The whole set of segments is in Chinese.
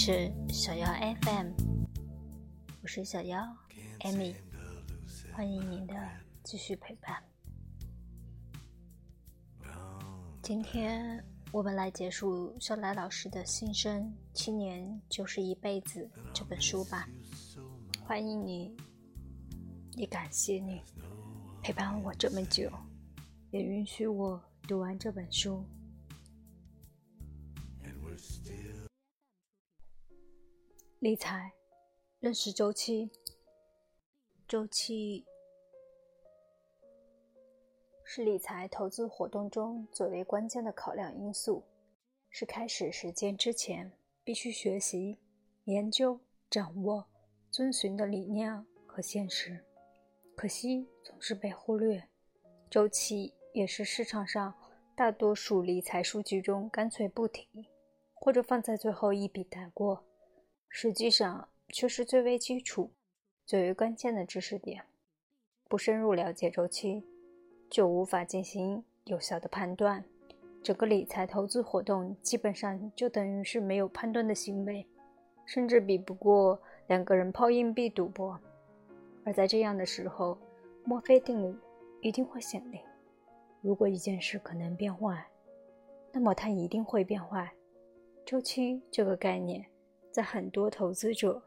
是小妖 FM，我是小妖 Amy，欢迎您的继续陪伴。今天我们来结束肖来老师的《新生七年就是一辈子》这本书吧。欢迎你，也感谢你陪伴我这么久，也允许我读完这本书。理财，认识周期。周期是理财投资活动中最为关键的考量因素，是开始实践之前必须学习、研究、掌握、遵循的理念和现实。可惜总是被忽略。周期也是市场上大多数理财数据中干脆不提，或者放在最后一笔带过。实际上却是最为基础、最为关键的知识点。不深入了解周期，就无法进行有效的判断。整个理财投资活动基本上就等于是没有判断的行为，甚至比不过两个人抛硬币赌博。而在这样的时候，墨菲定律一定会显灵。如果一件事可能变坏，那么它一定会变坏。周期这个概念。在很多投资者、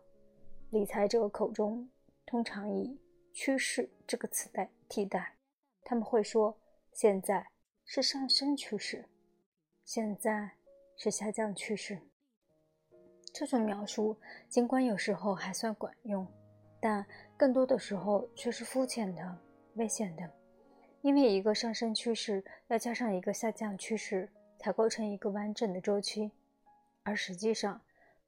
理财者口中，通常以“趋势”这个词代替代。他们会说：“现在是上升趋势，现在是下降趋势。”这种描述尽管有时候还算管用，但更多的时候却是肤浅的、危险的。因为一个上升趋势要加上一个下降趋势，才构成一个完整的周期，而实际上，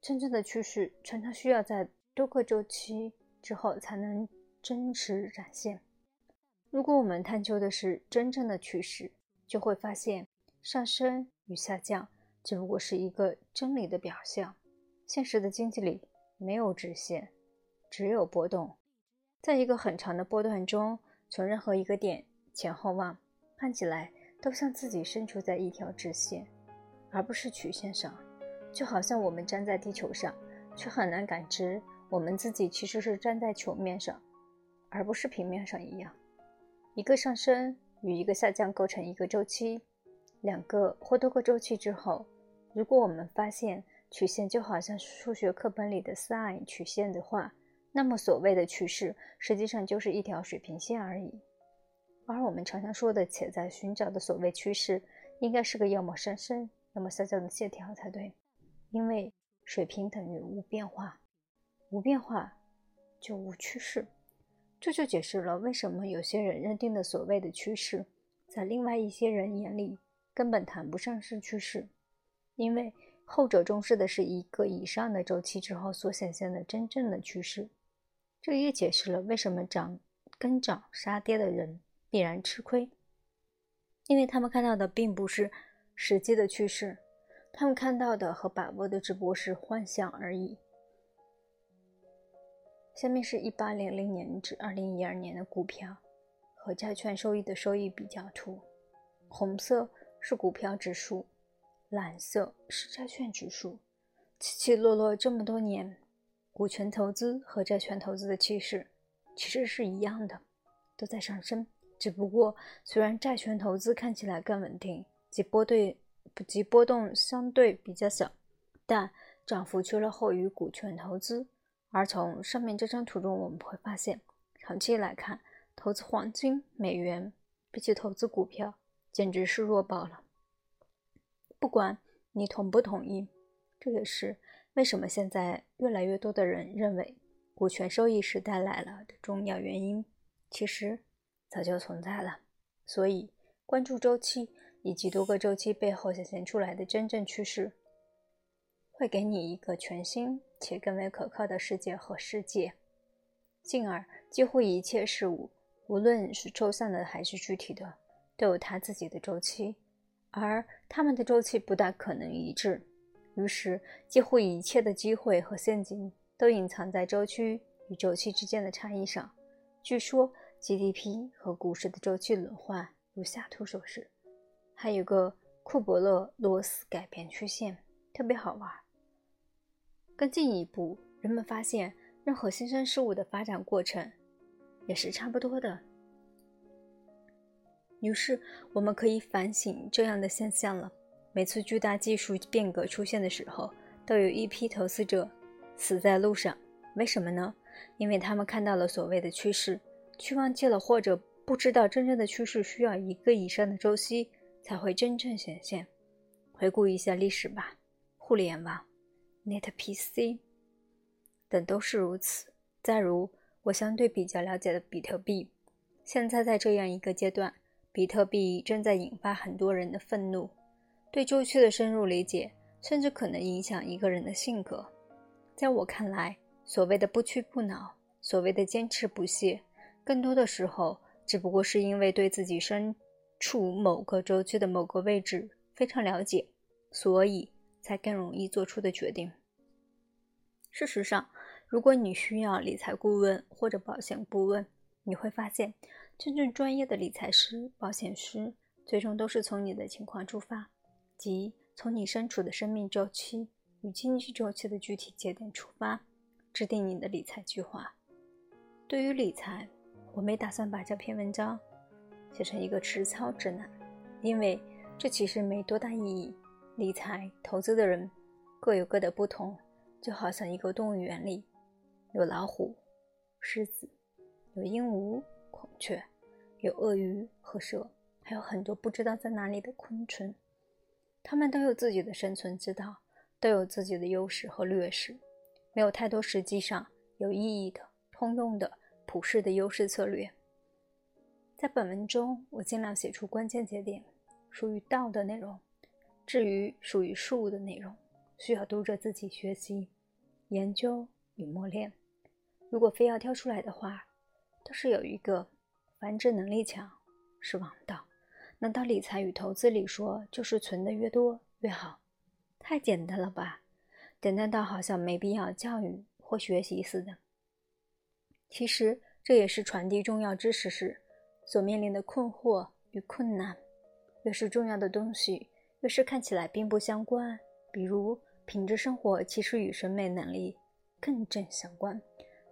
真正的趋势常常需要在多个周期之后才能真实展现。如果我们探究的是真正的趋势，就会发现上升与下降只不过是一个真理的表象。现实的经济里没有直线，只有波动。在一个很长的波段中，从任何一个点前后望，看起来都像自己身处在一条直线，而不是曲线上。就好像我们站在地球上，却很难感知我们自己其实是站在球面上，而不是平面上一样。一个上升与一个下降构成一个周期，两个或多个周期之后，如果我们发现曲线就好像数学课本里的 sin 曲线的话，那么所谓的趋势实际上就是一条水平线而已。而我们常常说的且在寻找的所谓趋势，应该是个要么上升，要么下降的线条才对。因为水平等于无变化，无变化就无趋势，这就解释了为什么有些人认定的所谓的趋势，在另外一些人眼里根本谈不上是趋势，因为后者重视的是一个以上的周期之后所显现的真正的趋势。这也解释了为什么涨跟涨杀跌的人必然吃亏，因为他们看到的并不是实际的趋势。他们看到的和把握的只不过是幻象而已。下面是一八零零年至二零一二年的股票和债券收益的收益比较图。红色是股票指数，蓝色是债券指数。起起落落这么多年，股权投资和债券投资的趋势其实是一样的，都在上升。只不过，虽然债券投资看起来更稳定，即波对。普及波动相对比较小，但涨幅却落后于股权投资。而从上面这张图中，我们会发现，长期来看，投资黄金、美元比起投资股票，简直是弱爆了。不管你同不同意，这也是为什么现在越来越多的人认为股权收益时代来了的重要原因。其实早就存在了。所以，关注周期。以及多个周期背后显现出来的真正趋势，会给你一个全新且更为可靠的世界和世界。进而，几乎一切事物，无论是抽象的还是具体的，都有它自己的周期，而它们的周期不大可能一致。于是，几乎一切的机会和陷阱都隐藏在周期与周期之间的差异上。据说，GDP 和股市的周期轮换如下图所示。还有个库伯勒罗斯改变曲线，特别好玩。更进一步，人们发现任何新生事物的发展过程也是差不多的。于是，我们可以反省这样的现象了：每次巨大技术变革出现的时候，都有一批投资者死在路上。为什么呢？因为他们看到了所谓的趋势，却忘记了或者不知道真正的趋势需要一个以上的周期才会真正显现。回顾一下历史吧，互联网。NetPC 等都是如此。再如我相对比较了解的比特币，现在在这样一个阶段，比特币正在引发很多人的愤怒。对周期的深入理解，甚至可能影响一个人的性格。在我看来，所谓的不屈不挠，所谓的坚持不懈，更多的时候只不过是因为对自己身处某个周期的某个位置非常了解，所以。才更容易做出的决定。事实上，如果你需要理财顾问或者保险顾问，你会发现，真正专业的理财师、保险师，最终都是从你的情况出发，即从你身处的生命周期与经济周期的具体节点出发，制定你的理财计划。对于理财，我没打算把这篇文章写成一个实操指南，因为这其实没多大意义。理财投资的人各有各的不同，就好像一个动物园里有老虎、狮子，有鹦鹉、孔雀，有鳄鱼和蛇，还有很多不知道在哪里的昆虫。它们都有自己的生存之道，都有自己的优势和劣势，没有太多实际上有意义的、通用的、普世的优势策略。在本文中，我尽量写出关键节点，属于道的内容。至于属于术的内容，需要读者自己学习、研究与磨练。如果非要挑出来的话，倒是有一个：繁殖能力强是王道。难道理财与投资里说就是存的越多越好？太简单了吧？简单到好像没必要教育或学习似的。其实这也是传递重要知识时所面临的困惑与困难。越是重要的东西。越是看起来并不相关，比如品质生活，其实与审美能力更正相关，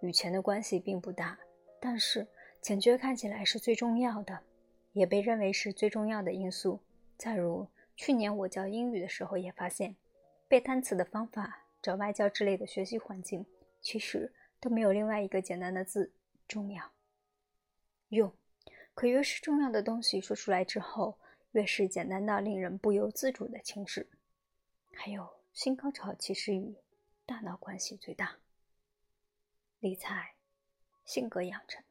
与钱的关系并不大。但是钱却看起来是最重要的，也被认为是最重要的因素。再如去年我教英语的时候，也发现背单词的方法、找外教之类的学习环境，其实都没有另外一个简单的字重要。用，可越是重要的东西说出来之后。越是简单到令人不由自主的轻视，还有性高潮其实与大脑关系最大。理财，性格养成。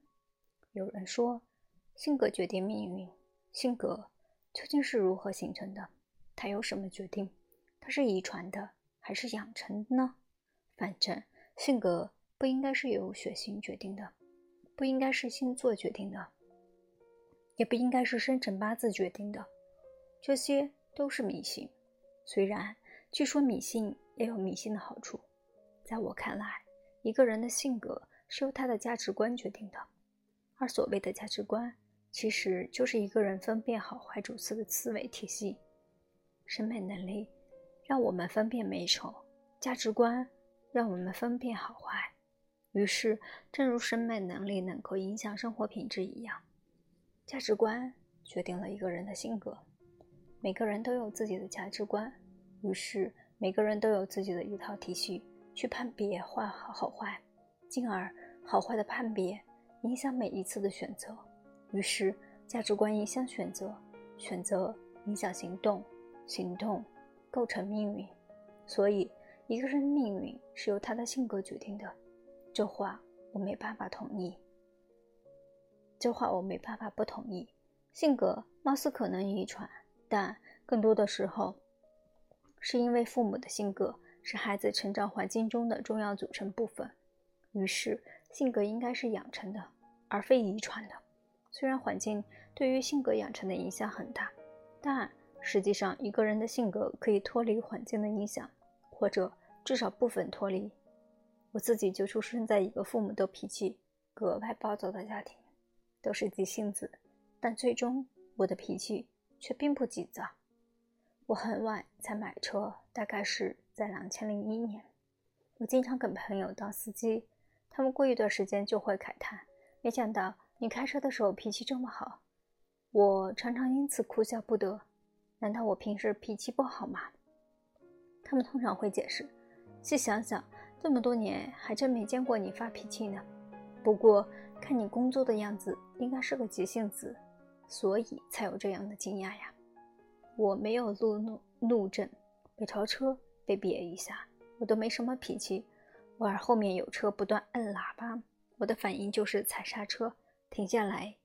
有人说，性格决定命运。性格究竟是如何形成的？它由什么决定？它是遗传的还是养成的呢？反正性格不应该是由血型决定的，不应该是星座决定的。也不应该是生辰八字决定的，这些都是迷信。虽然据说迷信也有迷信的好处，在我看来，一个人的性格是由他的价值观决定的，而所谓的价值观，其实就是一个人分辨好坏主次的思维体系。审美能力让我们分辨美丑，价值观让我们分辨好坏。于是，正如审美能力能够影响生活品质一样。价值观决定了一个人的性格。每个人都有自己的价值观，于是每个人都有自己的一套体系去判别坏好好坏，进而好坏的判别影响每一次的选择。于是价值观影响选择，选择影响行动，行动构成命运。所以一个人的命运是由他的性格决定的。这话我没办法同意。这话我没办法不同意。性格貌似可能遗传，但更多的时候，是因为父母的性格是孩子成长环境中的重要组成部分。于是，性格应该是养成的，而非遗传的。虽然环境对于性格养成的影响很大，但实际上一个人的性格可以脱离环境的影响，或者至少部分脱离。我自己就出生在一个父母都脾气格外暴躁的家庭。都是急性子，但最终我的脾气却并不急躁。我很晚才买车，大概是在两千零一年。我经常跟朋友当司机，他们过一段时间就会慨叹：“没想到你开车的时候脾气这么好。”我常常因此哭笑不得。难道我平时脾气不好吗？他们通常会解释：“细想想，这么多年还真没见过你发脾气呢。不过看你工作的样子，应该是个急性子，所以才有这样的惊讶呀。”我没有路怒怒症，被超车被别一下，我都没什么脾气。偶尔后面有车不断摁喇叭，我的反应就是踩刹车，停下来，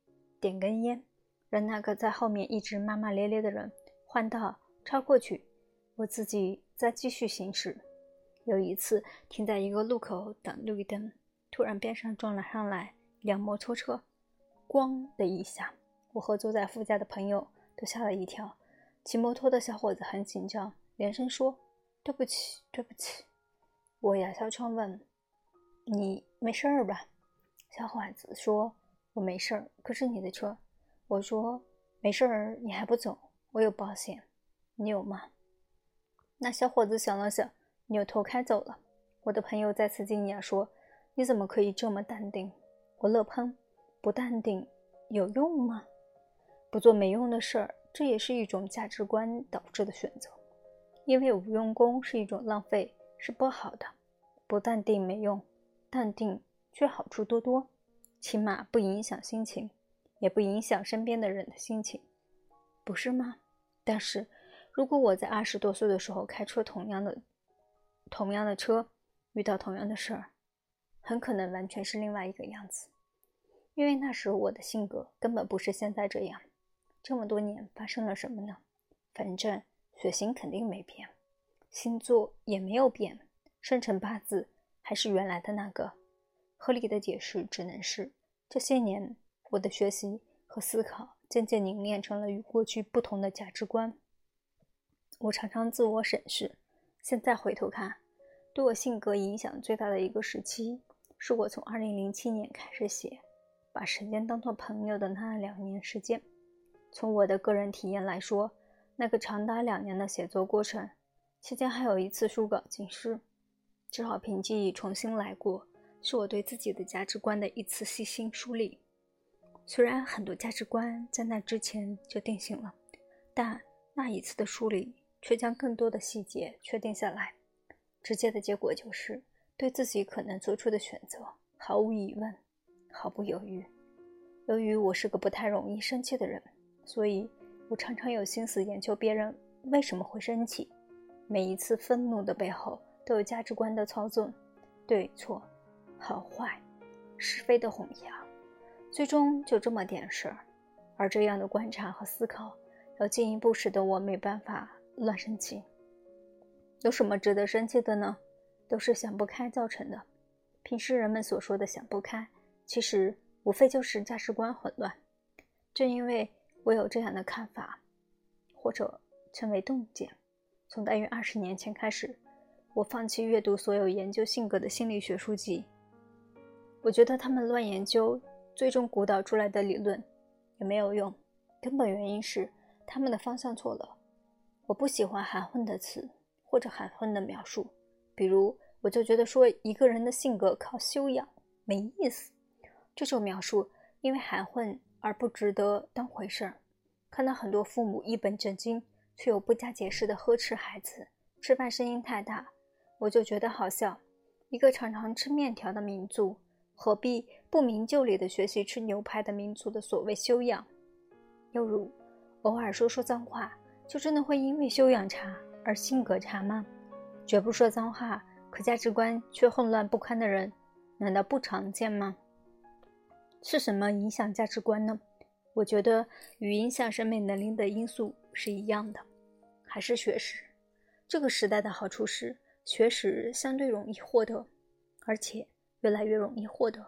点根烟，让那个在后面一直骂骂咧咧的人换道超过去，我自己再继续行驶。有一次停在一个路口等绿灯，突然边上撞了上来辆摩托车，咣的一下，我和坐在副驾的朋友都吓了一跳。骑摩托的小伙子很紧张，连声说：“对不起，对不起。”我摇下窗问：“你没事儿吧？”小伙子说：“我没事儿，可是你的车。”我说：“没事儿，你还不走？我有保险，你有吗？”那小伙子想了想，扭头开走了。我的朋友再次惊讶说：“你怎么可以这么淡定？”我乐喷：“不淡定有用吗？不做没用的事儿。”这也是一种价值观导致的选择，因为无用功是一种浪费，是不好的。不淡定没用，淡定却好处多多，起码不影响心情，也不影响身边的人的心情，不是吗？但是，如果我在二十多岁的时候开车同样的同样的车，遇到同样的事儿，很可能完全是另外一个样子，因为那时我的性格根本不是现在这样。这么多年发生了什么呢？反正血型肯定没变，星座也没有变，生辰八字还是原来的那个。合理的解释只能是，这些年我的学习和思考渐渐凝练成了与过去不同的价值观。我常常自我审视，现在回头看，对我性格影响最大的一个时期，是我从2007年开始写，把时间当作朋友的那两年时间。从我的个人体验来说，那个长达两年的写作过程期间，还有一次书稿尽失，只好凭记忆重新来过，是我对自己的价值观的一次细心梳理。虽然很多价值观在那之前就定型了，但那一次的梳理却将更多的细节确定下来。直接的结果就是对自己可能做出的选择毫无疑问，毫不犹豫。由于我是个不太容易生气的人。所以，我常常有心思研究别人为什么会生气。每一次愤怒的背后，都有价值观的操纵，对错、好坏、是非的混淆。最终就这么点事儿。而这样的观察和思考，要进一步使得我没办法乱生气。有什么值得生气的呢？都是想不开造成的。平时人们所说的想不开，其实无非就是价值观混乱。正因为。我有这样的看法，或者称为洞见。从大约二十年前开始，我放弃阅读所有研究性格的心理学书籍。我觉得他们乱研究，最终鼓捣出来的理论也没有用。根本原因是他们的方向错了。我不喜欢含混的词或者含混的描述，比如我就觉得说一个人的性格靠修养没意思。这种描述因为含混。而不值得当回事儿。看到很多父母一本正经却又不加解释的呵斥孩子，吃饭声音太大，我就觉得好笑。一个常常吃面条的民族，何必不明就里的学习吃牛排的民族的所谓修养？又如，偶尔说说脏话，就真的会因为修养差而性格差吗？绝不说脏话，可价值观却混乱不堪的人，难道不常见吗？是什么影响价值观呢？我觉得与影响审美能力的因素是一样的，还是学识。这个时代的好处是，学识相对容易获得，而且越来越容易获得。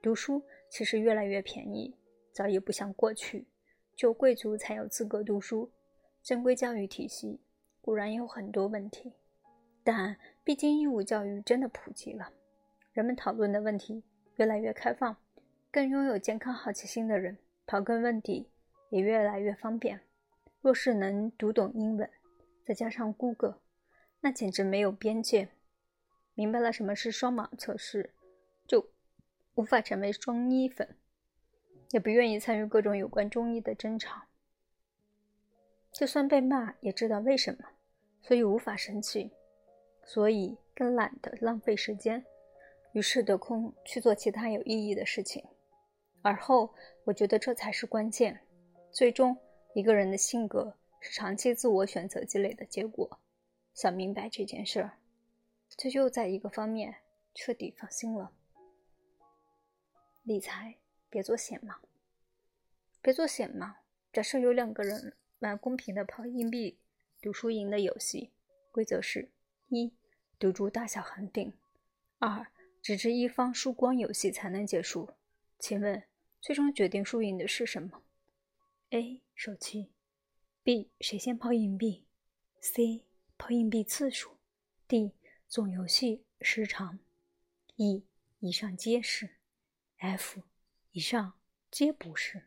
读书其实越来越便宜，早已不像过去，只有贵族才有资格读书。正规教育体系固然有很多问题，但毕竟义务教育真的普及了，人们讨论的问题越来越开放。更拥有健康好奇心的人，刨根问底也越来越方便。若是能读懂英文，再加上 Google，那简直没有边界。明白了什么是双盲测试，就无法成为中医粉，也不愿意参与各种有关中医的争吵。就算被骂，也知道为什么，所以无法生气，所以更懒得浪费时间，于是得空去做其他有意义的事情。而后，我觉得这才是关键。最终，一个人的性格是长期自我选择积累的结果。想明白这件事儿，就又在一个方面彻底放心了。理财别做显盲，别做显盲。假设有两个人玩公平的抛硬币赌输赢的游戏，规则是：一、赌注大小恒定；二、只至一方输光，游戏才能结束。请问，最终决定输赢的是什么？A 手气，B 谁先抛硬币，C 抛硬币次数，D 总游戏时长，E 以上皆是，F 以上皆不是。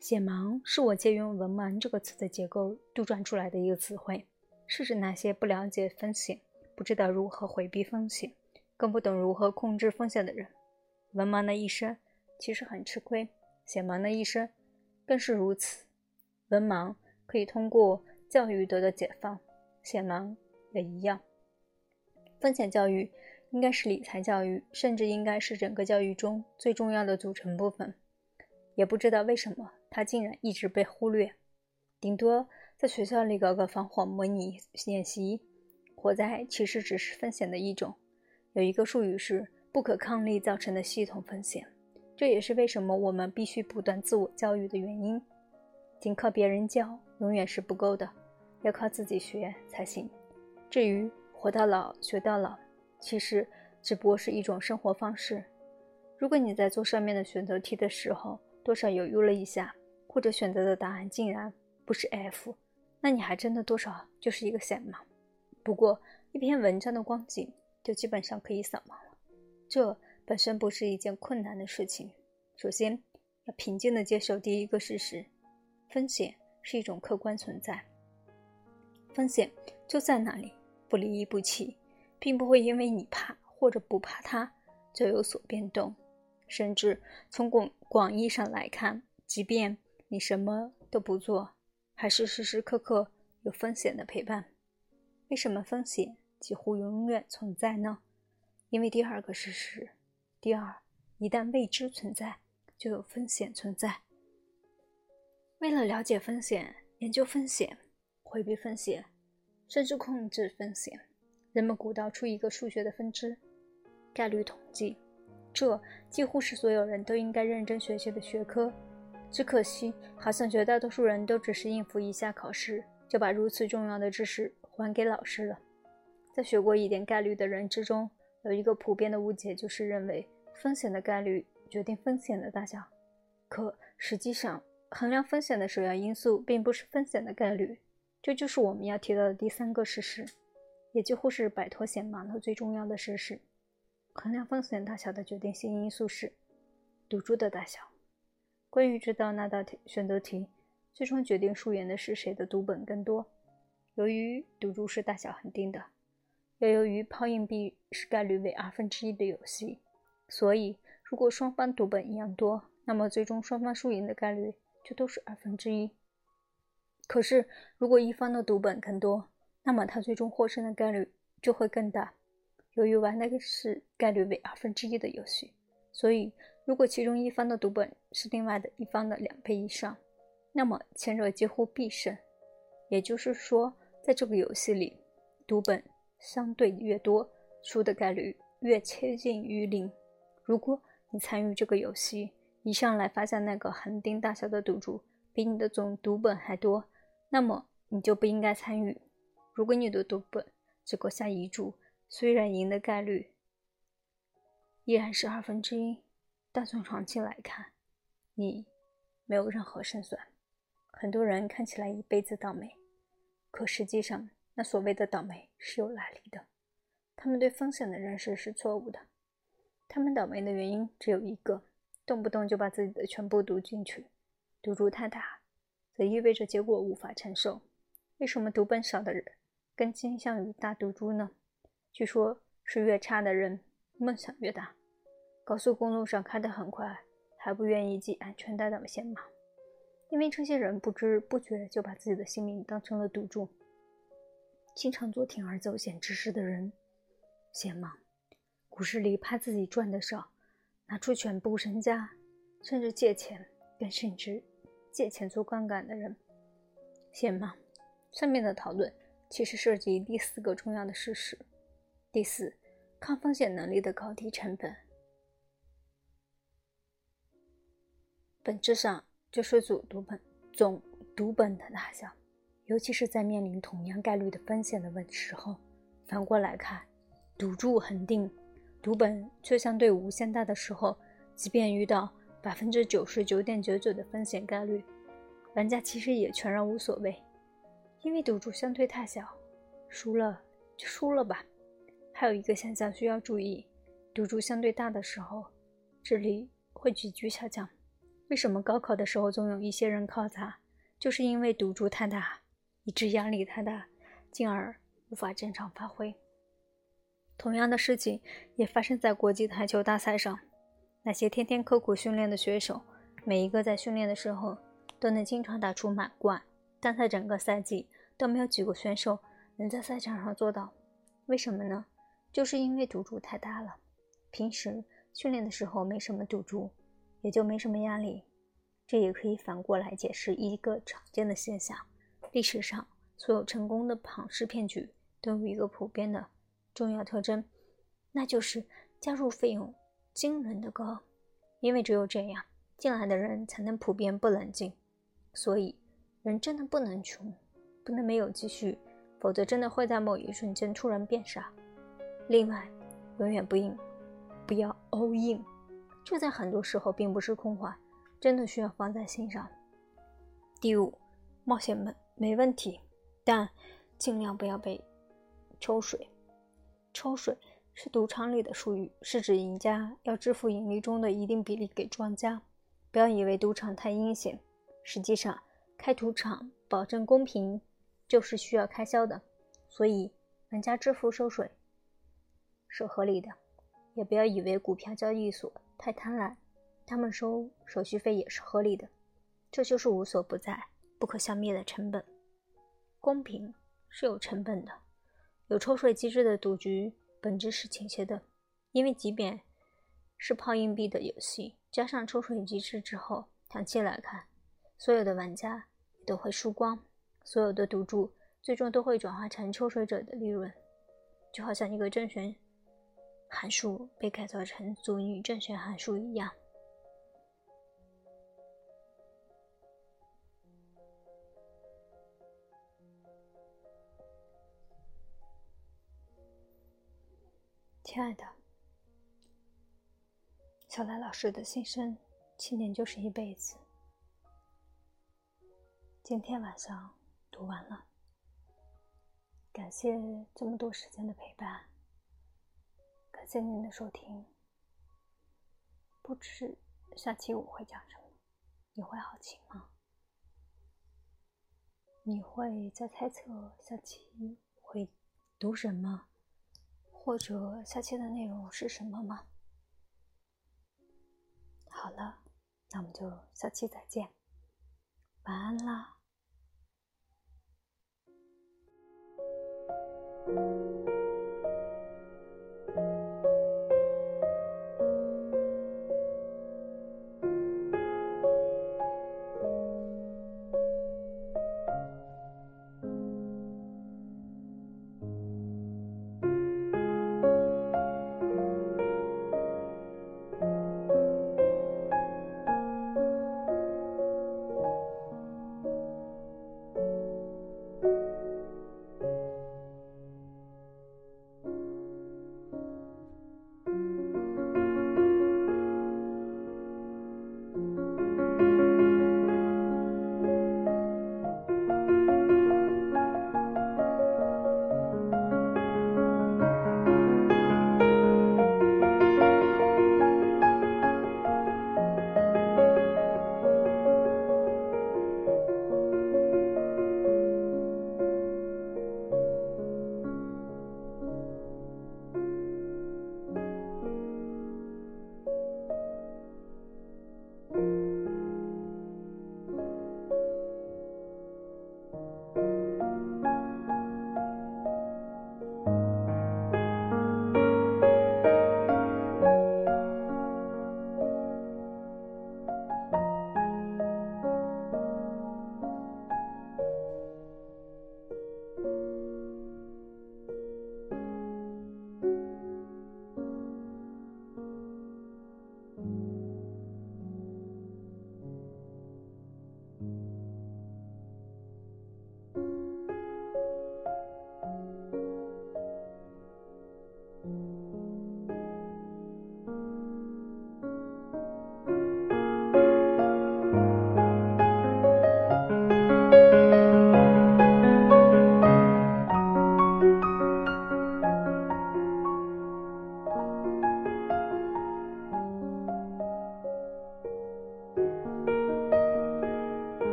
显盲是我借用“文盲”这个词的结构杜撰出来的一个词汇，是指那些不了解风险、不知道如何回避风险、更不懂如何控制风险的人。文盲的一生其实很吃亏，显盲的一生。更是如此，文盲可以通过教育得到解放，显盲也一样。风险教育应该是理财教育，甚至应该是整个教育中最重要的组成部分。也不知道为什么，它竟然一直被忽略。顶多在学校里搞个防火模拟演习。火灾其实只是风险的一种，有一个术语是不可抗力造成的系统风险。这也是为什么我们必须不断自我教育的原因。仅靠别人教永远是不够的，要靠自己学才行。至于活到老学到老，其实只不过是一种生活方式。如果你在做上面的选择题的时候多少犹豫了一下，或者选择的答案竟然不是 F，那你还真的多少就是一个显盲。不过一篇文章的光景就基本上可以扫盲了。这。本身不是一件困难的事情。首先，要平静地接受第一个事实：风险是一种客观存在。风险就在那里，不离不弃，并不会因为你怕或者不怕它就有所变动。甚至从广广义上来看，即便你什么都不做，还是时时刻刻有风险的陪伴。为什么风险几乎永远存在呢？因为第二个事实。第二，一旦未知存在，就有风险存在。为了了解风险、研究风险、回避风险，甚至控制风险，人们鼓捣出一个数学的分支——概率统计。这几乎是所有人都应该认真学习的学科。只可惜，好像绝大多数人都只是应付一下考试，就把如此重要的知识还给老师了。在学过一点概率的人之中，有一个普遍的误解，就是认为风险的概率决定风险的大小。可实际上，衡量风险的首要因素并不是风险的概率。这就是我们要提到的第三个事实，也几乎是摆脱险盲的最重要的事实。衡量风险大小的决定性因素是赌注的大小。关于这道那道题选择题最终决定输赢的是谁的赌本更多，由于赌注是大小恒定的。又由于抛硬币是概率为二分之一的游戏，所以如果双方赌本一样多，那么最终双方输赢的概率就都是二分之一。可是如果一方的赌本更多，那么他最终获胜的概率就会更大。由于玩的是概率为二分之一的游戏，所以如果其中一方的赌本是另外的一方的两倍以上，那么前者几乎必胜。也就是说，在这个游戏里，赌本。相对越多，输的概率越接近于零。如果你参与这个游戏，一上来发现那个恒定大小的赌注比你的总赌本还多，那么你就不应该参与。如果你的赌本只够下一注，虽然赢的概率依然是二分之一，但从长期来看，你没有任何胜算。很多人看起来一辈子倒霉，可实际上。那所谓的倒霉是有来历的，他们对风险的认识是错误的。他们倒霉的原因只有一个：动不动就把自己的全部赌进去，赌注太大，则意味着结果无法承受。为什么读本少的人更倾向于大赌注呢？据说是越差的人梦想越大。高速公路上开得很快，还不愿意系安全带的先忙，因为这些人不知不觉就把自己的性命当成了赌注。经常做铤而走险之事的人，先忙。股市里怕自己赚的少，拿出全部身家，甚至借钱，更甚至借钱做杠杆的人，先忙。上面的讨论其实涉及第四个重要的事实：第四，抗风险能力的高低成本。本质上就是总读本总读本的大小，尤其是在面临同样概率的风险的问时候。反过来看，赌注恒定，读本却相对无限大的时候，即便遇到百分之九十九点九九的风险概率，玩家其实也全然无所谓，因为赌注相对太小，输了就输了吧。还有一个现象需要注意：赌注相对大的时候，智力会急剧下降。为什么高考的时候总有一些人考砸？就是因为赌注太大，以致压力太大，进而无法正常发挥。同样的事情也发生在国际台球大赛上。那些天天刻苦训练的选手，每一个在训练的时候都能经常打出满贯，但在整个赛季都没有几个选手能在赛场上做到。为什么呢？就是因为赌注太大了。平时训练的时候没什么赌注。也就没什么压力，这也可以反过来解释一个常见的现象：历史上所有成功的庞氏骗局都有一个普遍的重要特征，那就是加入费用惊人的高。因为只有这样，进来的人才能普遍不冷静。所以，人真的不能穷，不能没有积蓄，否则真的会在某一瞬间突然变傻。另外，永远不应不要 all in。这在很多时候并不是空话，真的需要放在心上。第五，冒险们没问题，但尽量不要被抽水。抽水是赌场里的术语，是指赢家要支付盈利中的一定比例给庄家。不要以为赌场太阴险，实际上开赌场保证公平就是需要开销的，所以玩家支付收水是合理的。也不要以为股票交易所。太贪婪，他们收手续费也是合理的，这就是无所不在、不可消灭的成本。公平是有成本的，有抽水机制的赌局本质是倾斜的，因为即便是抛硬币的游戏，加上抽水机制之后，长期来看，所有的玩家都会输光，所有的赌注最终都会转化成抽水者的利润，就好像一个正弦。函数被改造成阻尼正弦函数一样。亲爱的，小兰老师的心声：七年就是一辈子。今天晚上读完了，感谢这么多时间的陪伴。感谢您的收听。不知下期我会讲什么，你会好奇吗？你会在猜测下期会读什么，或者下期的内容是什么吗？好了，那我们就下期再见，晚安啦。